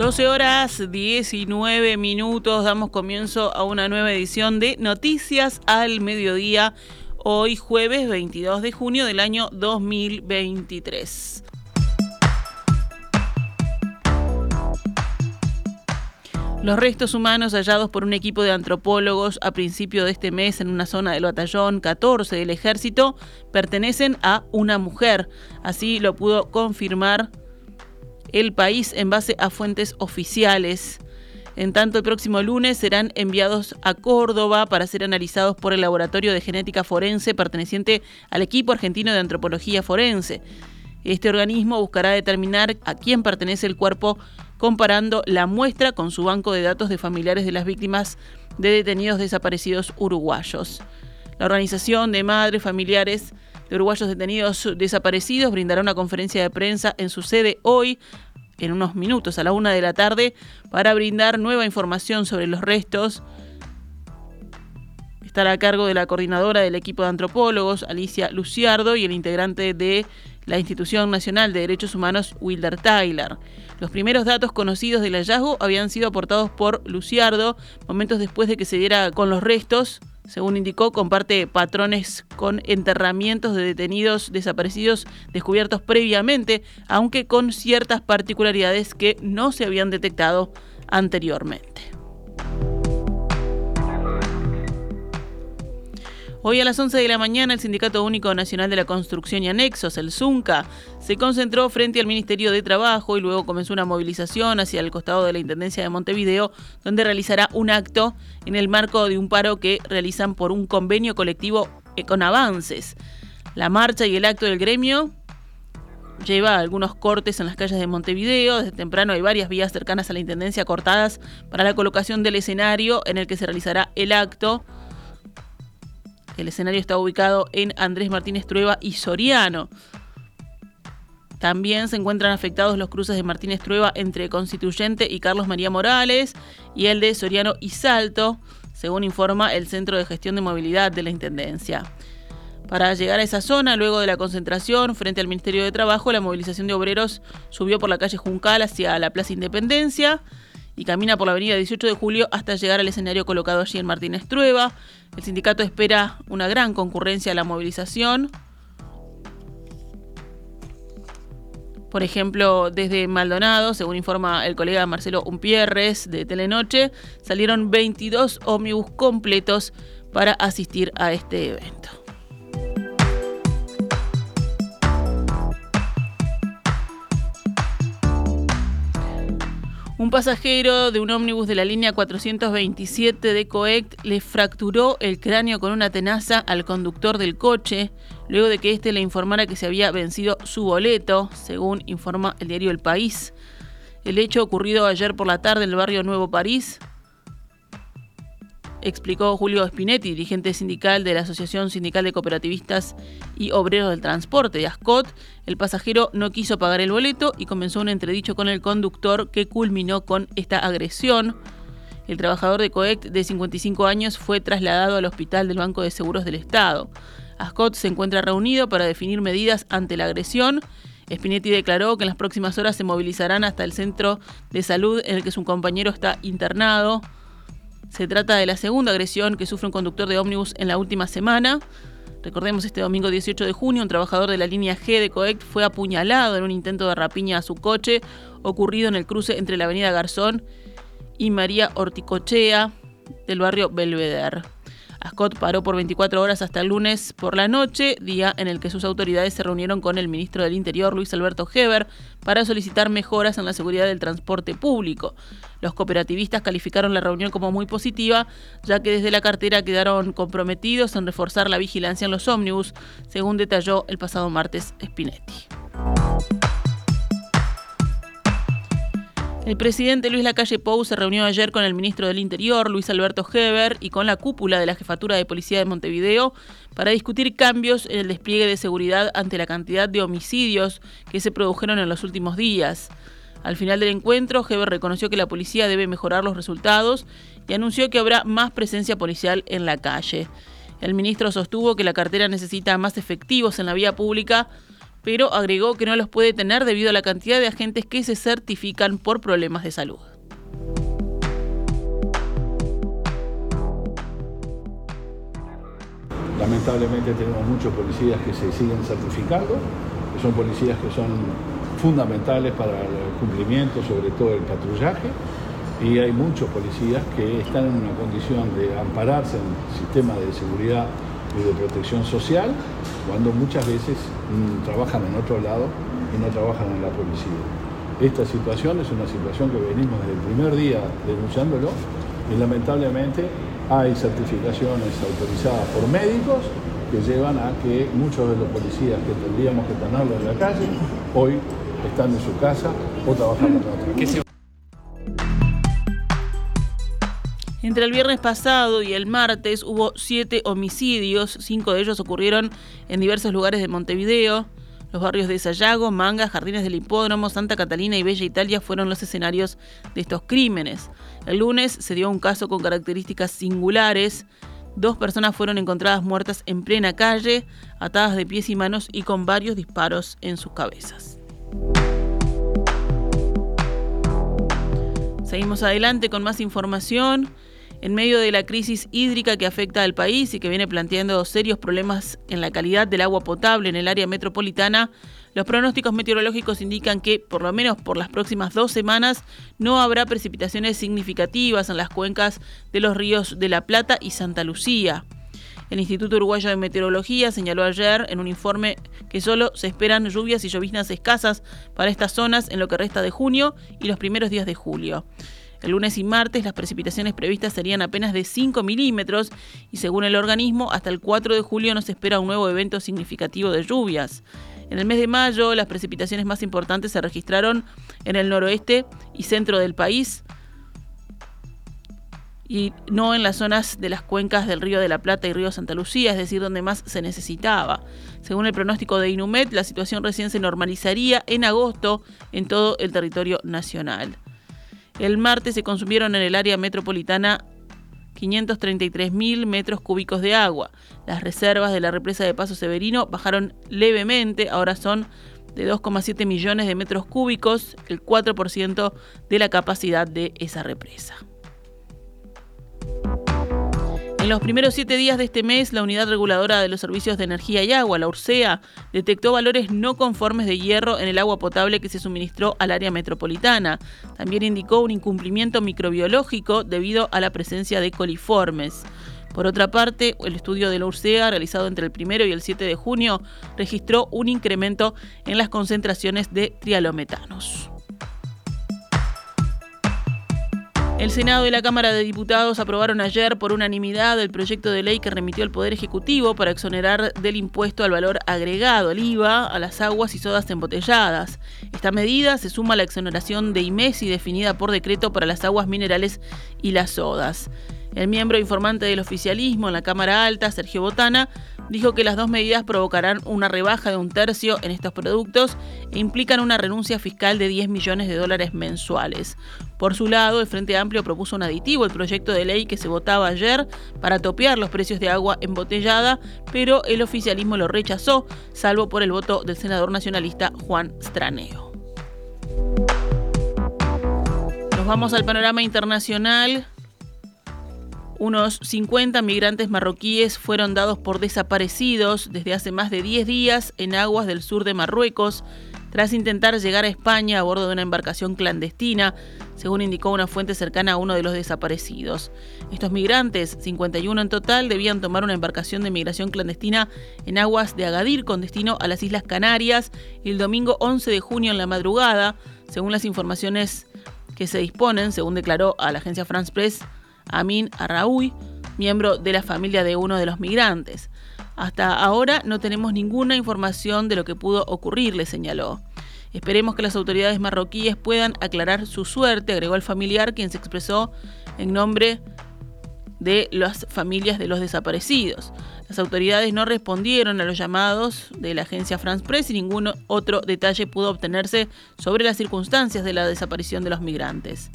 12 horas 19 minutos, damos comienzo a una nueva edición de Noticias al Mediodía, hoy jueves 22 de junio del año 2023. Los restos humanos hallados por un equipo de antropólogos a principio de este mes en una zona del batallón 14 del ejército pertenecen a una mujer. Así lo pudo confirmar el país en base a fuentes oficiales. En tanto, el próximo lunes serán enviados a Córdoba para ser analizados por el Laboratorio de Genética Forense perteneciente al equipo argentino de antropología forense. Este organismo buscará determinar a quién pertenece el cuerpo comparando la muestra con su banco de datos de familiares de las víctimas de detenidos desaparecidos uruguayos. La organización de madres familiares de uruguayos detenidos desaparecidos brindará una conferencia de prensa en su sede hoy, en unos minutos, a la una de la tarde, para brindar nueva información sobre los restos. Estará a cargo de la coordinadora del equipo de antropólogos, Alicia Luciardo, y el integrante de la Institución Nacional de Derechos Humanos, Wilder Tyler. Los primeros datos conocidos del hallazgo habían sido aportados por Luciardo momentos después de que se diera con los restos según indicó, comparte patrones con enterramientos de detenidos desaparecidos descubiertos previamente, aunque con ciertas particularidades que no se habían detectado anteriormente. Hoy a las 11 de la mañana el Sindicato Único Nacional de la Construcción y Anexos, el ZUNCA, se concentró frente al Ministerio de Trabajo y luego comenzó una movilización hacia el costado de la Intendencia de Montevideo, donde realizará un acto en el marco de un paro que realizan por un convenio colectivo con avances. La marcha y el acto del gremio lleva algunos cortes en las calles de Montevideo. Desde temprano hay varias vías cercanas a la Intendencia cortadas para la colocación del escenario en el que se realizará el acto. El escenario está ubicado en Andrés Martínez Trueba y Soriano. También se encuentran afectados los cruces de Martínez Trueba entre Constituyente y Carlos María Morales y el de Soriano y Salto, según informa el Centro de Gestión de Movilidad de la Intendencia. Para llegar a esa zona, luego de la concentración frente al Ministerio de Trabajo, la movilización de obreros subió por la calle Juncal hacia la Plaza Independencia y camina por la avenida 18 de julio hasta llegar al escenario colocado allí en Martínez Trueba. El sindicato espera una gran concurrencia a la movilización. Por ejemplo, desde Maldonado, según informa el colega Marcelo Umpierres de Telenoche, salieron 22 ómnibus completos para asistir a este evento. Un pasajero de un ómnibus de la línea 427 de COECT le fracturó el cráneo con una tenaza al conductor del coche, luego de que éste le informara que se había vencido su boleto, según informa el diario El País. El hecho ocurrido ayer por la tarde en el barrio Nuevo París explicó Julio Spinetti, dirigente sindical de la Asociación Sindical de Cooperativistas y Obreros del Transporte de ASCOT, el pasajero no quiso pagar el boleto y comenzó un entredicho con el conductor que culminó con esta agresión. El trabajador de COECT de 55 años fue trasladado al hospital del Banco de Seguros del Estado. ASCOT se encuentra reunido para definir medidas ante la agresión. Spinetti declaró que en las próximas horas se movilizarán hasta el centro de salud en el que su compañero está internado. Se trata de la segunda agresión que sufre un conductor de ómnibus en la última semana. Recordemos, este domingo 18 de junio, un trabajador de la línea G de COECT fue apuñalado en un intento de rapiña a su coche, ocurrido en el cruce entre la avenida Garzón y María Horticochea del barrio Belvedere. Ascot paró por 24 horas hasta el lunes por la noche, día en el que sus autoridades se reunieron con el ministro del Interior, Luis Alberto Heber, para solicitar mejoras en la seguridad del transporte público. Los cooperativistas calificaron la reunión como muy positiva, ya que desde la cartera quedaron comprometidos en reforzar la vigilancia en los ómnibus, según detalló el pasado martes Spinetti. El presidente Luis Lacalle Pou se reunió ayer con el ministro del Interior, Luis Alberto Heber, y con la cúpula de la Jefatura de Policía de Montevideo para discutir cambios en el despliegue de seguridad ante la cantidad de homicidios que se produjeron en los últimos días. Al final del encuentro, Heber reconoció que la policía debe mejorar los resultados y anunció que habrá más presencia policial en la calle. El ministro sostuvo que la cartera necesita más efectivos en la vía pública pero agregó que no los puede tener debido a la cantidad de agentes que se certifican por problemas de salud. Lamentablemente tenemos muchos policías que se siguen certificando, que son policías que son fundamentales para el cumplimiento, sobre todo el patrullaje, y hay muchos policías que están en una condición de ampararse en el sistema de seguridad y de protección social, cuando muchas veces trabajan en otro lado y no trabajan en la policía. Esta situación es una situación que venimos desde el primer día denunciándolo y lamentablemente hay certificaciones autorizadas por médicos que llevan a que muchos de los policías que tendríamos que tenerlos en la calle hoy están en su casa o trabajando en otra. Entre el viernes pasado y el martes hubo siete homicidios, cinco de ellos ocurrieron en diversos lugares de Montevideo. Los barrios de Sayago, Manga, Jardines del Hipódromo, Santa Catalina y Bella Italia fueron los escenarios de estos crímenes. El lunes se dio un caso con características singulares. Dos personas fueron encontradas muertas en plena calle, atadas de pies y manos y con varios disparos en sus cabezas. Seguimos adelante con más información. En medio de la crisis hídrica que afecta al país y que viene planteando serios problemas en la calidad del agua potable en el área metropolitana, los pronósticos meteorológicos indican que, por lo menos por las próximas dos semanas, no habrá precipitaciones significativas en las cuencas de los ríos de La Plata y Santa Lucía. El Instituto Uruguayo de Meteorología señaló ayer en un informe que solo se esperan lluvias y lloviznas escasas para estas zonas en lo que resta de junio y los primeros días de julio. El lunes y martes las precipitaciones previstas serían apenas de 5 milímetros y según el organismo hasta el 4 de julio no se espera un nuevo evento significativo de lluvias. En el mes de mayo las precipitaciones más importantes se registraron en el noroeste y centro del país y no en las zonas de las cuencas del río de la Plata y río Santa Lucía, es decir, donde más se necesitaba. Según el pronóstico de Inumet, la situación recién se normalizaría en agosto en todo el territorio nacional. El martes se consumieron en el área metropolitana 533.000 metros cúbicos de agua. Las reservas de la represa de Paso Severino bajaron levemente, ahora son de 2,7 millones de metros cúbicos, el 4% de la capacidad de esa represa. Los primeros siete días de este mes, la Unidad Reguladora de los Servicios de Energía y Agua, la URSEA, detectó valores no conformes de hierro en el agua potable que se suministró al área metropolitana. También indicó un incumplimiento microbiológico debido a la presencia de coliformes. Por otra parte, el estudio de la URSEA, realizado entre el 1 y el 7 de junio, registró un incremento en las concentraciones de trialometanos. El Senado y la Cámara de Diputados aprobaron ayer por unanimidad el proyecto de ley que remitió el Poder Ejecutivo para exonerar del impuesto al valor agregado, el IVA, a las aguas y sodas embotelladas. Esta medida se suma a la exoneración de IMESI definida por decreto para las aguas minerales y las sodas. El miembro informante del oficialismo en la Cámara Alta, Sergio Botana, dijo que las dos medidas provocarán una rebaja de un tercio en estos productos e implican una renuncia fiscal de 10 millones de dólares mensuales. Por su lado, el Frente Amplio propuso un aditivo, el proyecto de ley que se votaba ayer para topear los precios de agua embotellada, pero el oficialismo lo rechazó, salvo por el voto del senador nacionalista Juan Straneo. Nos vamos al panorama internacional. Unos 50 migrantes marroquíes fueron dados por desaparecidos desde hace más de 10 días en aguas del sur de Marruecos tras intentar llegar a España a bordo de una embarcación clandestina, según indicó una fuente cercana a uno de los desaparecidos. Estos migrantes, 51 en total, debían tomar una embarcación de migración clandestina en aguas de Agadir con destino a las Islas Canarias el domingo 11 de junio en la madrugada, según las informaciones que se disponen, según declaró a la agencia France Press Amin Arraoui, miembro de la familia de uno de los migrantes. Hasta ahora no tenemos ninguna información de lo que pudo ocurrir, le señaló. Esperemos que las autoridades marroquíes puedan aclarar su suerte, agregó el familiar, quien se expresó en nombre de las familias de los desaparecidos. Las autoridades no respondieron a los llamados de la agencia France Press y ningún otro detalle pudo obtenerse sobre las circunstancias de la desaparición de los migrantes.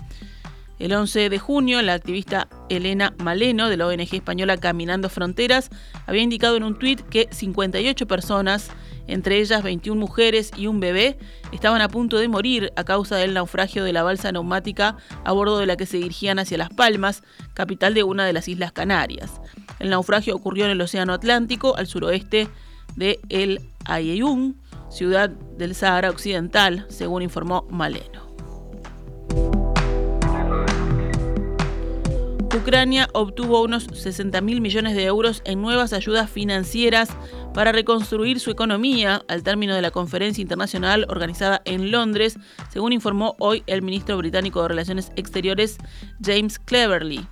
El 11 de junio, la activista Elena Maleno de la ONG española Caminando Fronteras había indicado en un tuit que 58 personas, entre ellas 21 mujeres y un bebé, estaban a punto de morir a causa del naufragio de la balsa neumática a bordo de la que se dirigían hacia Las Palmas, capital de una de las Islas Canarias. El naufragio ocurrió en el Océano Atlántico, al suroeste de El Aaiún, ciudad del Sahara Occidental, según informó Maleno. Ucrania obtuvo unos 60 mil millones de euros en nuevas ayudas financieras para reconstruir su economía al término de la conferencia internacional organizada en Londres, según informó hoy el ministro británico de Relaciones Exteriores James Cleverly.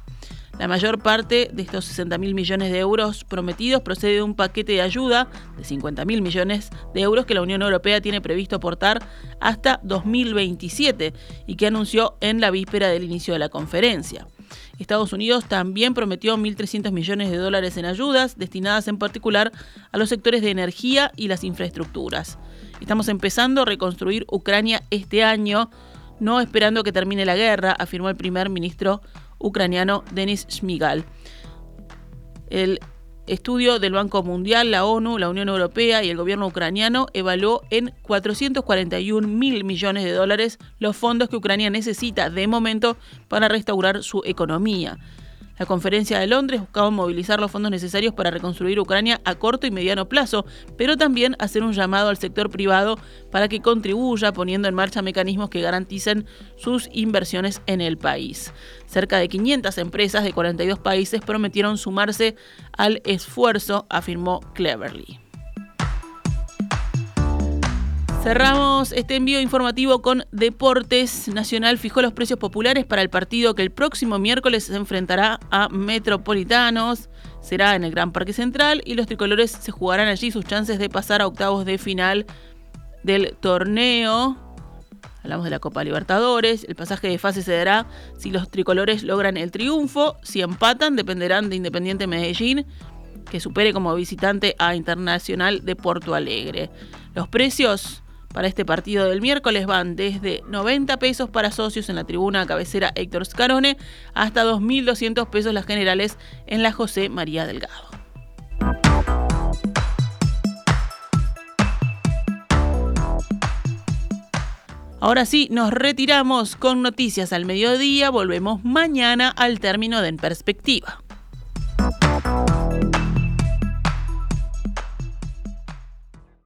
La mayor parte de estos 60 mil millones de euros prometidos procede de un paquete de ayuda de 50 mil millones de euros que la Unión Europea tiene previsto aportar hasta 2027 y que anunció en la víspera del inicio de la conferencia. Estados Unidos también prometió 1.300 millones de dólares en ayudas, destinadas en particular a los sectores de energía y las infraestructuras. Estamos empezando a reconstruir Ucrania este año, no esperando que termine la guerra, afirmó el primer ministro ucraniano Denis Shmigal. Estudio del Banco Mundial, la ONU, la Unión Europea y el gobierno ucraniano evaluó en 441 mil millones de dólares los fondos que Ucrania necesita de momento para restaurar su economía. La conferencia de Londres buscaba movilizar los fondos necesarios para reconstruir Ucrania a corto y mediano plazo, pero también hacer un llamado al sector privado para que contribuya poniendo en marcha mecanismos que garanticen sus inversiones en el país. Cerca de 500 empresas de 42 países prometieron sumarse al esfuerzo, afirmó Cleverly. Cerramos este envío informativo con Deportes. Nacional fijó los precios populares para el partido que el próximo miércoles se enfrentará a Metropolitanos. Será en el Gran Parque Central y los tricolores se jugarán allí sus chances de pasar a octavos de final del torneo. Hablamos de la Copa Libertadores. El pasaje de fase se dará si los tricolores logran el triunfo. Si empatan, dependerán de Independiente Medellín, que supere como visitante a Internacional de Porto Alegre. Los precios para este partido del miércoles van desde 90 pesos para socios en la tribuna cabecera Héctor Scarone hasta 2.200 pesos las generales en la José María Delgado. Ahora sí, nos retiramos con noticias al mediodía. Volvemos mañana al término de En Perspectiva.